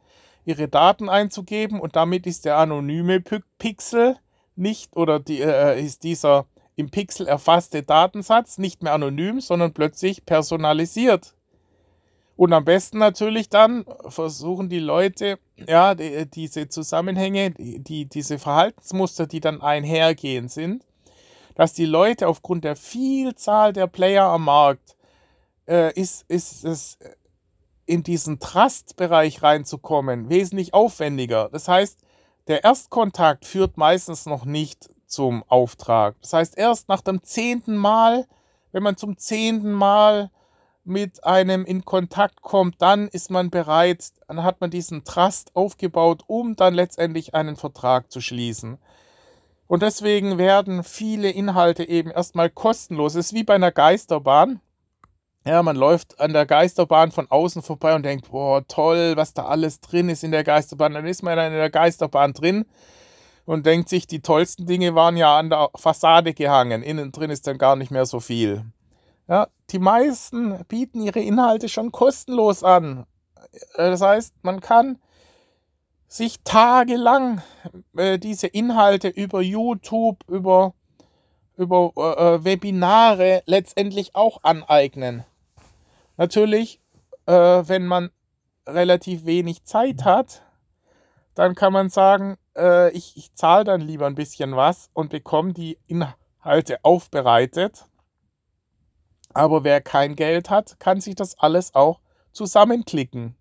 ihre Daten einzugeben und damit ist der anonyme Pixel nicht oder die, äh, ist dieser im Pixel erfasste Datensatz nicht mehr anonym, sondern plötzlich personalisiert. Und am besten natürlich dann versuchen die Leute, ja, die, diese Zusammenhänge, die, diese Verhaltensmuster, die dann einhergehen sind, dass die Leute aufgrund der Vielzahl der Player am Markt äh, ist, ist es in diesen Trust-Bereich reinzukommen wesentlich aufwendiger. Das heißt, der Erstkontakt führt meistens noch nicht zum Auftrag. Das heißt, erst nach dem zehnten Mal, wenn man zum zehnten Mal mit einem in Kontakt kommt, dann ist man bereit, dann hat man diesen Trust aufgebaut, um dann letztendlich einen Vertrag zu schließen. Und deswegen werden viele Inhalte eben erstmal kostenlos. Es ist wie bei einer Geisterbahn. Ja, man läuft an der Geisterbahn von außen vorbei und denkt, boah, toll, was da alles drin ist in der Geisterbahn. Dann ist man dann in der Geisterbahn drin und denkt sich, die tollsten Dinge waren ja an der Fassade gehangen. Innen drin ist dann gar nicht mehr so viel. Ja, die meisten bieten ihre Inhalte schon kostenlos an. Äh, das heißt, man kann sich tagelang äh, diese Inhalte über YouTube, über, über äh, äh Webinare letztendlich auch aneignen. Natürlich, äh, wenn man relativ wenig Zeit hat, dann kann man sagen, äh, ich, ich zahle dann lieber ein bisschen was und bekomme die Inhalte aufbereitet. Aber wer kein Geld hat, kann sich das alles auch zusammenklicken.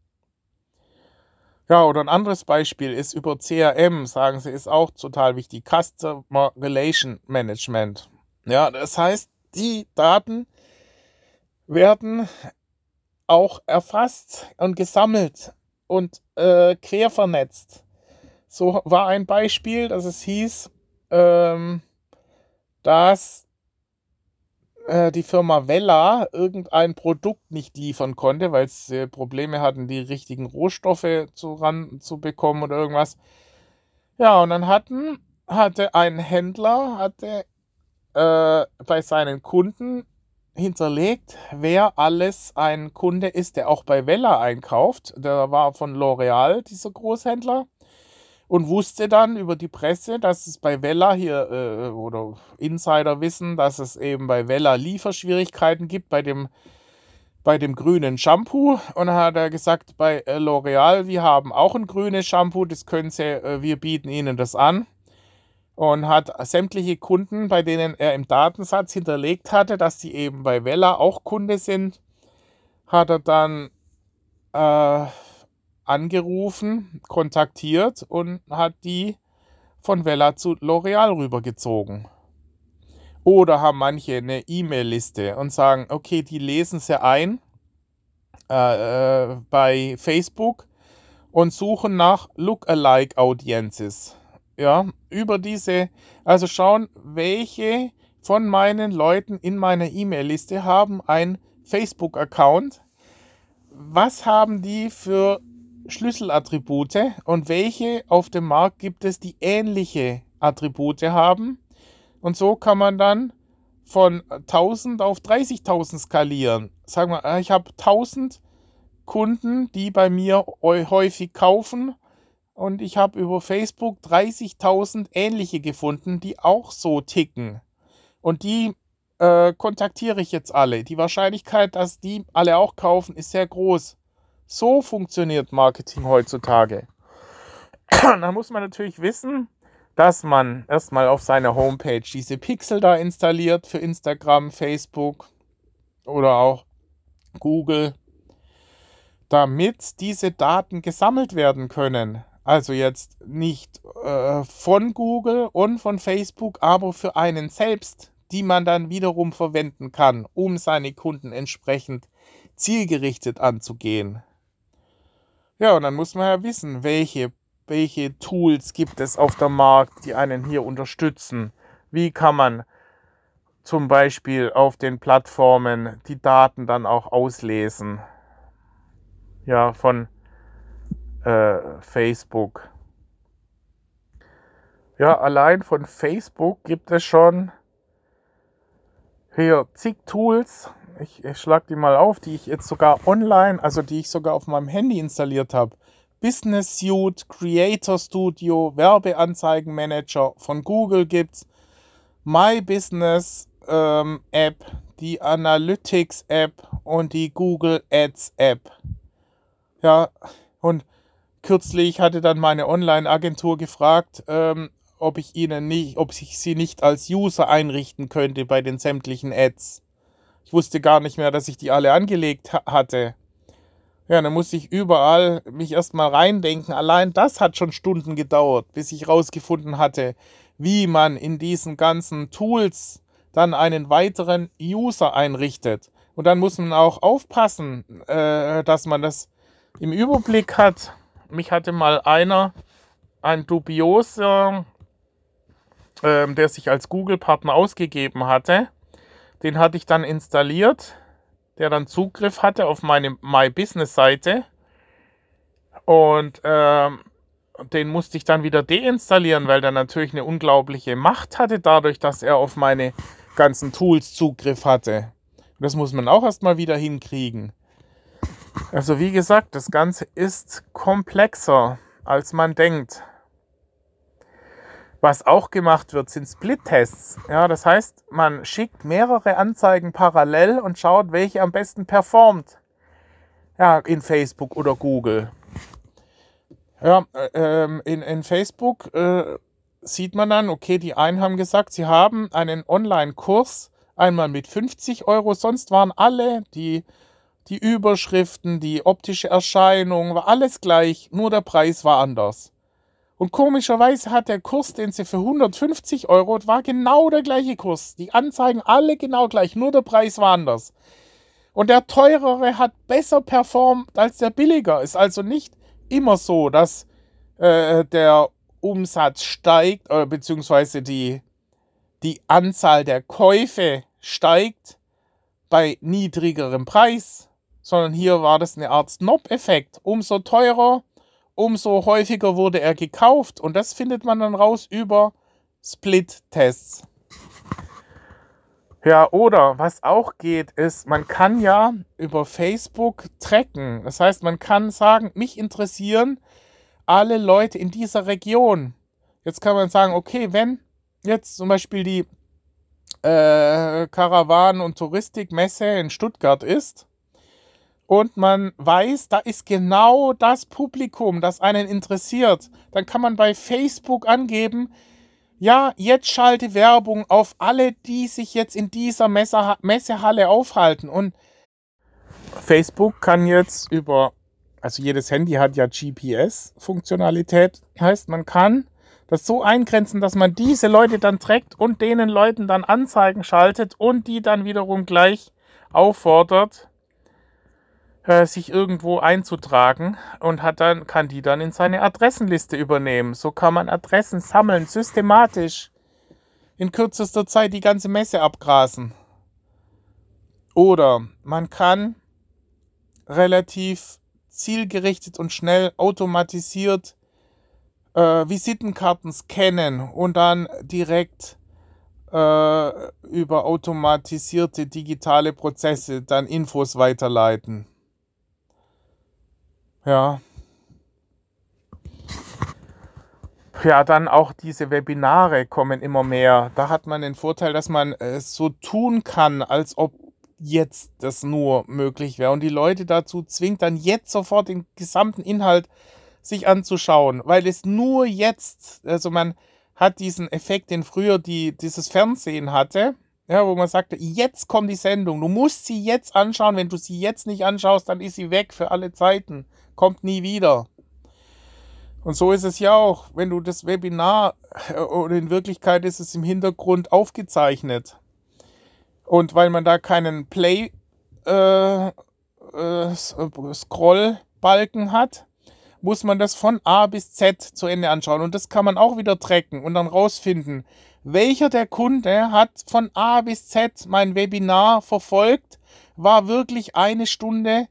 Ja, oder ein anderes Beispiel ist über CRM, sagen sie, ist auch total wichtig. Customer Relation Management. Ja, das heißt, die Daten werden auch erfasst und gesammelt und äh, quer. So war ein Beispiel, dass es hieß, ähm, dass die Firma Vella irgendein Produkt nicht liefern konnte, weil sie Probleme hatten, die richtigen Rohstoffe zu, ran, zu bekommen oder irgendwas. Ja, und dann hatten, hatte ein Händler hatte, äh, bei seinen Kunden hinterlegt, wer alles ein Kunde ist, der auch bei Vella einkauft. Der war von L'Oreal, dieser Großhändler und wusste dann über die Presse, dass es bei Vella hier äh, oder Insider wissen, dass es eben bei Vella Lieferschwierigkeiten gibt bei dem bei dem grünen Shampoo. Und dann hat er gesagt bei äh, L'Oreal, wir haben auch ein grünes Shampoo, das können Sie, äh, wir bieten Ihnen das an. Und hat sämtliche Kunden, bei denen er im Datensatz hinterlegt hatte, dass sie eben bei Vella auch Kunde sind, hat er dann äh, angerufen, kontaktiert und hat die von Vella zu L'Oreal rübergezogen. Oder haben manche eine E-Mail-Liste und sagen, okay, die lesen sie ein äh, äh, bei Facebook und suchen nach Lookalike Audiences. Ja, über diese, also schauen, welche von meinen Leuten in meiner E-Mail-Liste haben ein Facebook-Account. Was haben die für Schlüsselattribute und welche auf dem Markt gibt es, die ähnliche Attribute haben. Und so kann man dann von 1000 auf 30.000 skalieren. Sagen wir, ich habe 1000 Kunden, die bei mir häufig kaufen und ich habe über Facebook 30.000 ähnliche gefunden, die auch so ticken. Und die äh, kontaktiere ich jetzt alle. Die Wahrscheinlichkeit, dass die alle auch kaufen, ist sehr groß. So funktioniert Marketing heutzutage. da muss man natürlich wissen, dass man erstmal auf seiner Homepage diese Pixel da installiert für Instagram, Facebook oder auch Google, damit diese Daten gesammelt werden können. Also jetzt nicht äh, von Google und von Facebook, aber für einen selbst, die man dann wiederum verwenden kann, um seine Kunden entsprechend zielgerichtet anzugehen. Ja, und dann muss man ja wissen, welche, welche Tools gibt es auf dem Markt, die einen hier unterstützen. Wie kann man zum Beispiel auf den Plattformen die Daten dann auch auslesen. Ja, von äh, Facebook. Ja, allein von Facebook gibt es schon hier zig Tools, ich, ich schlage die mal auf, die ich jetzt sogar online, also die ich sogar auf meinem Handy installiert habe. Business Suite, Creator Studio, Werbeanzeigenmanager von Google gibt's, My Business ähm, App, die Analytics App und die Google Ads App. Ja, und kürzlich hatte dann meine Online-Agentur gefragt, ähm, ob ich ihnen nicht, ob ich sie nicht als User einrichten könnte bei den sämtlichen Ads. Ich wusste gar nicht mehr, dass ich die alle angelegt ha hatte. Ja, dann musste ich überall mich erstmal reindenken. Allein das hat schon Stunden gedauert, bis ich rausgefunden hatte, wie man in diesen ganzen Tools dann einen weiteren User einrichtet. Und dann muss man auch aufpassen, äh, dass man das im Überblick hat. Mich hatte mal einer, ein dubioser, äh, der sich als Google-Partner ausgegeben hatte, den hatte ich dann installiert, der dann Zugriff hatte auf meine My Business-Seite. Und äh, den musste ich dann wieder deinstallieren, weil der natürlich eine unglaubliche Macht hatte, dadurch, dass er auf meine ganzen Tools Zugriff hatte. Das muss man auch erstmal wieder hinkriegen. Also wie gesagt, das Ganze ist komplexer, als man denkt. Was auch gemacht wird, sind Split-Tests. Ja, das heißt, man schickt mehrere Anzeigen parallel und schaut, welche am besten performt. Ja, in Facebook oder Google. Ja, äh, ähm, in, in Facebook äh, sieht man dann, okay, die einen haben gesagt, sie haben einen Online-Kurs einmal mit 50 Euro, sonst waren alle die, die Überschriften, die optische Erscheinung, war alles gleich, nur der Preis war anders. Und komischerweise hat der Kurs, den sie für 150 Euro, war genau der gleiche Kurs. Die Anzeigen alle genau gleich, nur der Preis war anders. Und der teurere hat besser performt als der billiger. Ist also nicht immer so, dass äh, der Umsatz steigt, äh, beziehungsweise die, die Anzahl der Käufe steigt bei niedrigerem Preis, sondern hier war das eine Art Snob-Effekt. Umso teurer, umso häufiger wurde er gekauft und das findet man dann raus über Split-Tests. Ja, oder was auch geht, ist, man kann ja über Facebook tracken. Das heißt, man kann sagen, mich interessieren alle Leute in dieser Region. Jetzt kann man sagen, okay, wenn jetzt zum Beispiel die äh, Karawanen- und Touristikmesse in Stuttgart ist und man weiß, da ist genau das Publikum, das einen interessiert, dann kann man bei Facebook angeben, ja, jetzt schalte Werbung auf alle, die sich jetzt in dieser Messe Messehalle aufhalten. Und Facebook kann jetzt über, also jedes Handy hat ja GPS-Funktionalität, heißt man kann das so eingrenzen, dass man diese Leute dann trägt und denen Leuten dann Anzeigen schaltet und die dann wiederum gleich auffordert, äh, sich irgendwo einzutragen und hat dann, kann die dann in seine Adressenliste übernehmen. So kann man Adressen sammeln, systematisch in kürzester Zeit die ganze Messe abgrasen. Oder man kann relativ zielgerichtet und schnell automatisiert äh, Visitenkarten scannen und dann direkt äh, über automatisierte digitale Prozesse dann Infos weiterleiten. Ja. Ja, dann auch diese Webinare kommen immer mehr. Da hat man den Vorteil, dass man es so tun kann, als ob jetzt das nur möglich wäre. Und die Leute dazu zwingt dann jetzt sofort den gesamten Inhalt sich anzuschauen, weil es nur jetzt, also man hat diesen Effekt, den früher die, dieses Fernsehen hatte, ja, wo man sagte, jetzt kommt die Sendung, du musst sie jetzt anschauen, wenn du sie jetzt nicht anschaust, dann ist sie weg für alle Zeiten, kommt nie wieder. Und so ist es ja auch, wenn du das Webinar, äh, oder in Wirklichkeit ist es im Hintergrund aufgezeichnet. Und weil man da keinen Play äh, äh, Scrollbalken hat, muss man das von A bis Z zu Ende anschauen. Und das kann man auch wieder tracken und dann rausfinden, welcher der Kunde hat von A bis Z mein Webinar verfolgt, war wirklich eine Stunde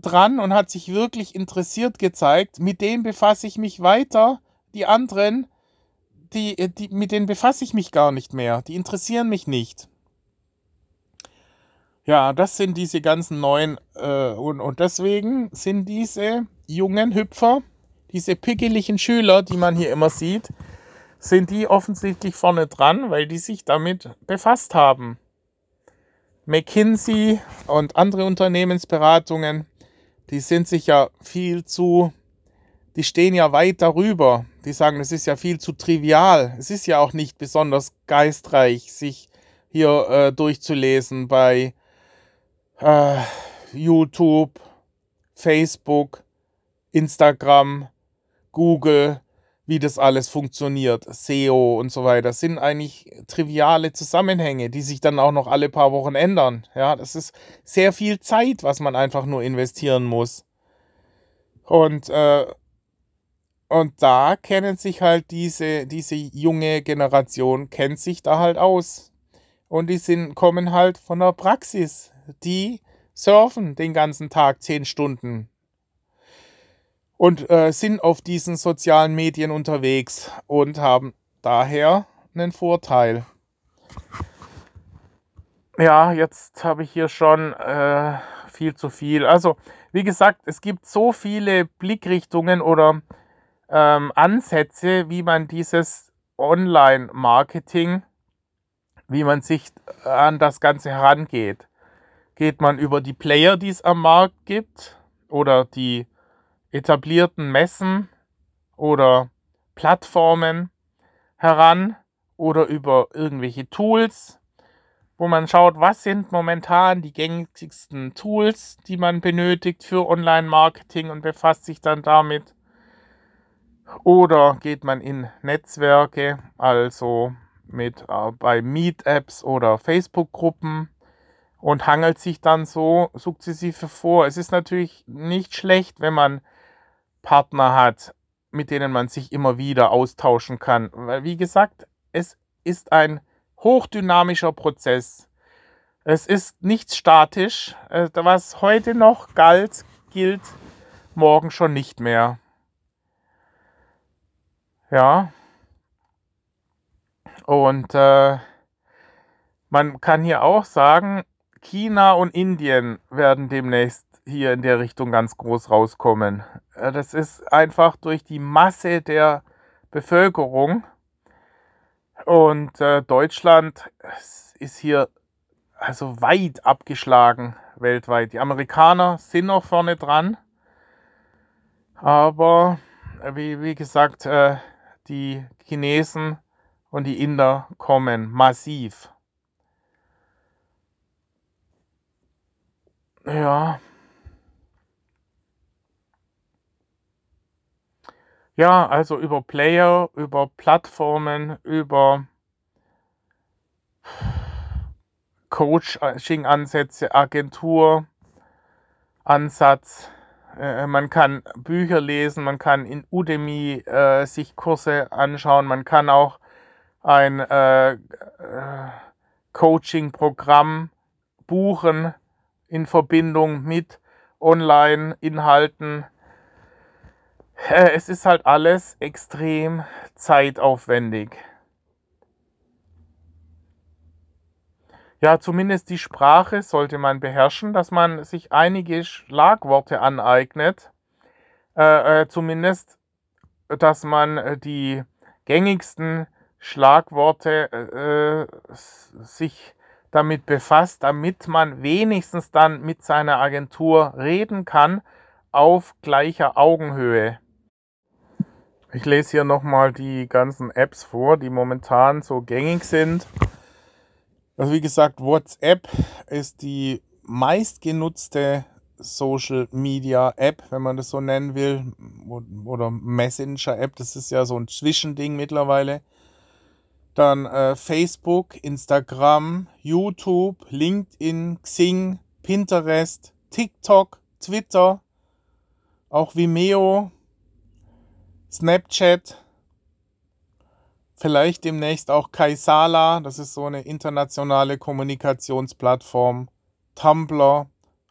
dran und hat sich wirklich interessiert gezeigt. Mit dem befasse ich mich weiter. Die anderen, die, die, mit denen befasse ich mich gar nicht mehr. Die interessieren mich nicht. Ja, das sind diese ganzen neuen äh, und, und deswegen sind diese jungen Hüpfer, diese pickeligen Schüler, die man hier immer sieht, sind die offensichtlich vorne dran, weil die sich damit befasst haben. McKinsey und andere Unternehmensberatungen, die sind sich ja viel zu, die stehen ja weit darüber. Die sagen, es ist ja viel zu trivial. Es ist ja auch nicht besonders geistreich, sich hier äh, durchzulesen bei äh, YouTube, Facebook, Instagram, Google, wie das alles funktioniert, SEO und so weiter, sind eigentlich triviale Zusammenhänge, die sich dann auch noch alle paar Wochen ändern. Ja, das ist sehr viel Zeit, was man einfach nur investieren muss. Und, äh, und da kennen sich halt diese, diese junge Generation, kennt sich da halt aus. Und die sind, kommen halt von der Praxis. Die surfen den ganzen Tag zehn Stunden und äh, sind auf diesen sozialen Medien unterwegs und haben daher einen Vorteil. Ja, jetzt habe ich hier schon äh, viel zu viel. Also, wie gesagt, es gibt so viele Blickrichtungen oder ähm, Ansätze, wie man dieses Online-Marketing, wie man sich an das Ganze herangeht. Geht man über die Player, die es am Markt gibt, oder die etablierten Messen oder Plattformen heran oder über irgendwelche Tools, wo man schaut, was sind momentan die gängigsten Tools, die man benötigt für Online-Marketing und befasst sich dann damit. Oder geht man in Netzwerke, also mit äh, bei Meet-Apps oder Facebook-Gruppen und hangelt sich dann so sukzessive vor. Es ist natürlich nicht schlecht, wenn man Partner hat, mit denen man sich immer wieder austauschen kann. Weil, wie gesagt, es ist ein hochdynamischer Prozess. Es ist nichts statisch. Äh, was heute noch galt, gilt morgen schon nicht mehr. Ja. Und äh, man kann hier auch sagen, China und Indien werden demnächst hier in der Richtung ganz groß rauskommen. Äh, das ist einfach durch die Masse der Bevölkerung. Und äh, Deutschland ist hier also weit abgeschlagen weltweit. Die Amerikaner sind noch vorne dran. Aber wie, wie gesagt, äh, die Chinesen und die Inder kommen massiv. Ja, Ja, also über Player, über Plattformen, über Coaching-Ansätze, Agentur, Ansatz. Äh, man kann Bücher lesen, man kann in Udemy äh, sich Kurse anschauen, man kann auch ein äh, äh Coaching-Programm buchen in Verbindung mit Online-Inhalten äh, es ist halt alles extrem zeitaufwendig. Ja, zumindest die Sprache sollte man beherrschen, dass man sich einige Schlagworte aneignet. Äh, äh, zumindest, dass man äh, die gängigsten Schlagworte äh, sich damit befasst, damit man wenigstens dann mit seiner Agentur reden kann auf gleicher Augenhöhe. Ich lese hier nochmal die ganzen Apps vor, die momentan so gängig sind. Also wie gesagt, WhatsApp ist die meistgenutzte Social Media App, wenn man das so nennen will, oder Messenger App, das ist ja so ein Zwischending mittlerweile. Dann äh, Facebook, Instagram, YouTube, LinkedIn, Xing, Pinterest, TikTok, Twitter, auch Vimeo, Snapchat, vielleicht demnächst auch Kaisala, das ist so eine internationale Kommunikationsplattform, Tumblr,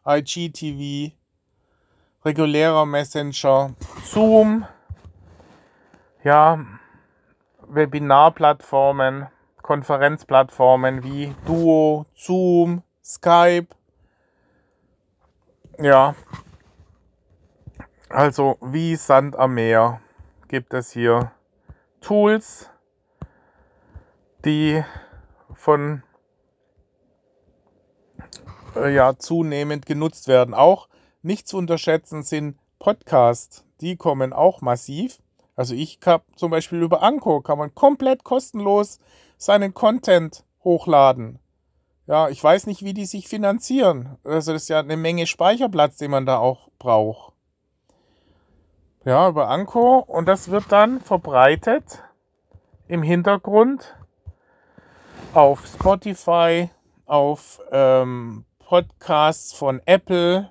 IGTV, regulärer Messenger, Zoom, ja, Webinarplattformen, Konferenzplattformen wie Duo, Zoom, Skype. Ja, also wie Sand am Meer gibt es hier Tools, die von äh, ja, zunehmend genutzt werden. Auch nicht zu unterschätzen sind Podcasts, die kommen auch massiv. Also ich habe zum Beispiel über Anko kann man komplett kostenlos seinen Content hochladen. Ja, ich weiß nicht, wie die sich finanzieren. Also das ist ja eine Menge Speicherplatz, den man da auch braucht. Ja, über Anchor und das wird dann verbreitet im Hintergrund auf Spotify, auf ähm, Podcasts von Apple,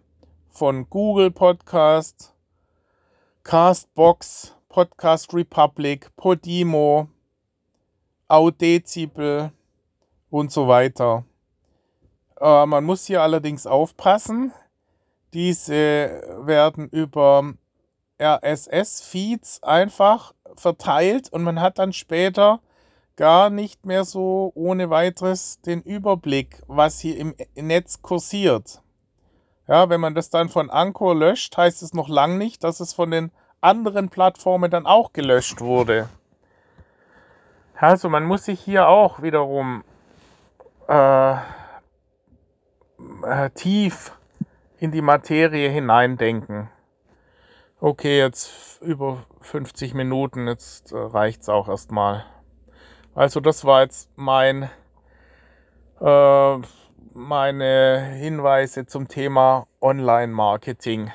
von Google Podcast, Castbox, Podcast Republic, Podimo, Audezibel und so weiter. Äh, man muss hier allerdings aufpassen. Diese werden über RSS-Feeds einfach verteilt und man hat dann später gar nicht mehr so ohne weiteres den Überblick, was hier im Netz kursiert. Ja, wenn man das dann von Anchor löscht, heißt es noch lang nicht, dass es von den anderen Plattformen dann auch gelöscht wurde. Also man muss sich hier auch wiederum äh, äh, tief in die Materie hineindenken. Okay, jetzt über 50 Minuten, jetzt äh, reicht es auch erstmal. Also das war jetzt mein, äh, meine Hinweise zum Thema Online-Marketing.